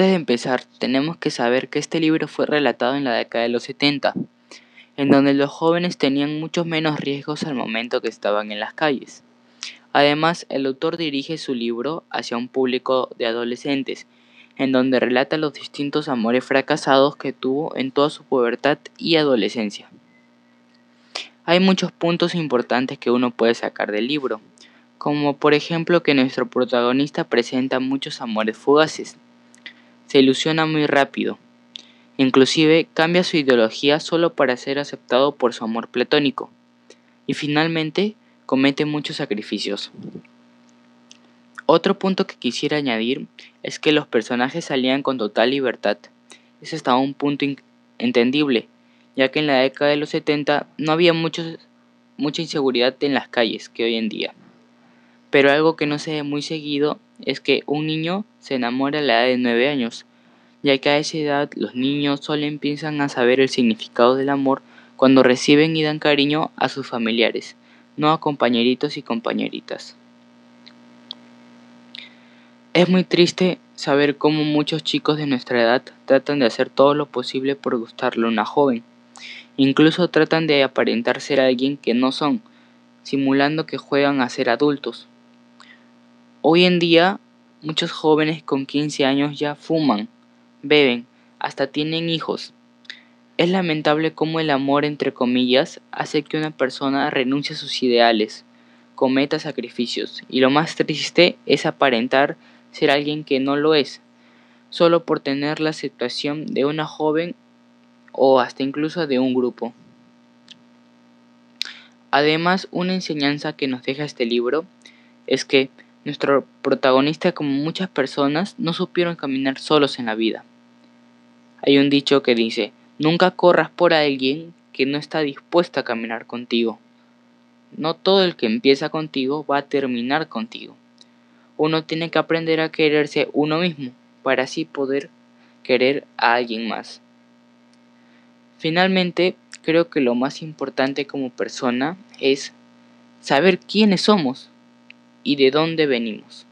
Antes de empezar, tenemos que saber que este libro fue relatado en la década de los 70, en donde los jóvenes tenían muchos menos riesgos al momento que estaban en las calles. Además, el autor dirige su libro hacia un público de adolescentes, en donde relata los distintos amores fracasados que tuvo en toda su pubertad y adolescencia. Hay muchos puntos importantes que uno puede sacar del libro, como por ejemplo que nuestro protagonista presenta muchos amores fugaces, se ilusiona muy rápido, inclusive cambia su ideología solo para ser aceptado por su amor platónico, y finalmente comete muchos sacrificios. Otro punto que quisiera añadir es que los personajes salían con total libertad. Es hasta un punto entendible, ya que en la década de los 70 no había mucha inseguridad en las calles que hoy en día. Pero algo que no se ve muy seguido es que un niño se enamora a la edad de 9 años, ya que a esa edad los niños solo empiezan a saber el significado del amor cuando reciben y dan cariño a sus familiares, no a compañeritos y compañeritas. Es muy triste saber cómo muchos chicos de nuestra edad tratan de hacer todo lo posible por gustarle a una joven. Incluso tratan de aparentar ser alguien que no son, simulando que juegan a ser adultos. Hoy en día, muchos jóvenes con 15 años ya fuman, beben, hasta tienen hijos. Es lamentable cómo el amor, entre comillas, hace que una persona renuncie a sus ideales, cometa sacrificios, y lo más triste es aparentar ser alguien que no lo es, solo por tener la situación de una joven o hasta incluso de un grupo. Además, una enseñanza que nos deja este libro es que nuestro protagonista, como muchas personas, no supieron caminar solos en la vida. Hay un dicho que dice, nunca corras por alguien que no está dispuesto a caminar contigo. No todo el que empieza contigo va a terminar contigo uno tiene que aprender a quererse uno mismo para así poder querer a alguien más. Finalmente, creo que lo más importante como persona es saber quiénes somos y de dónde venimos.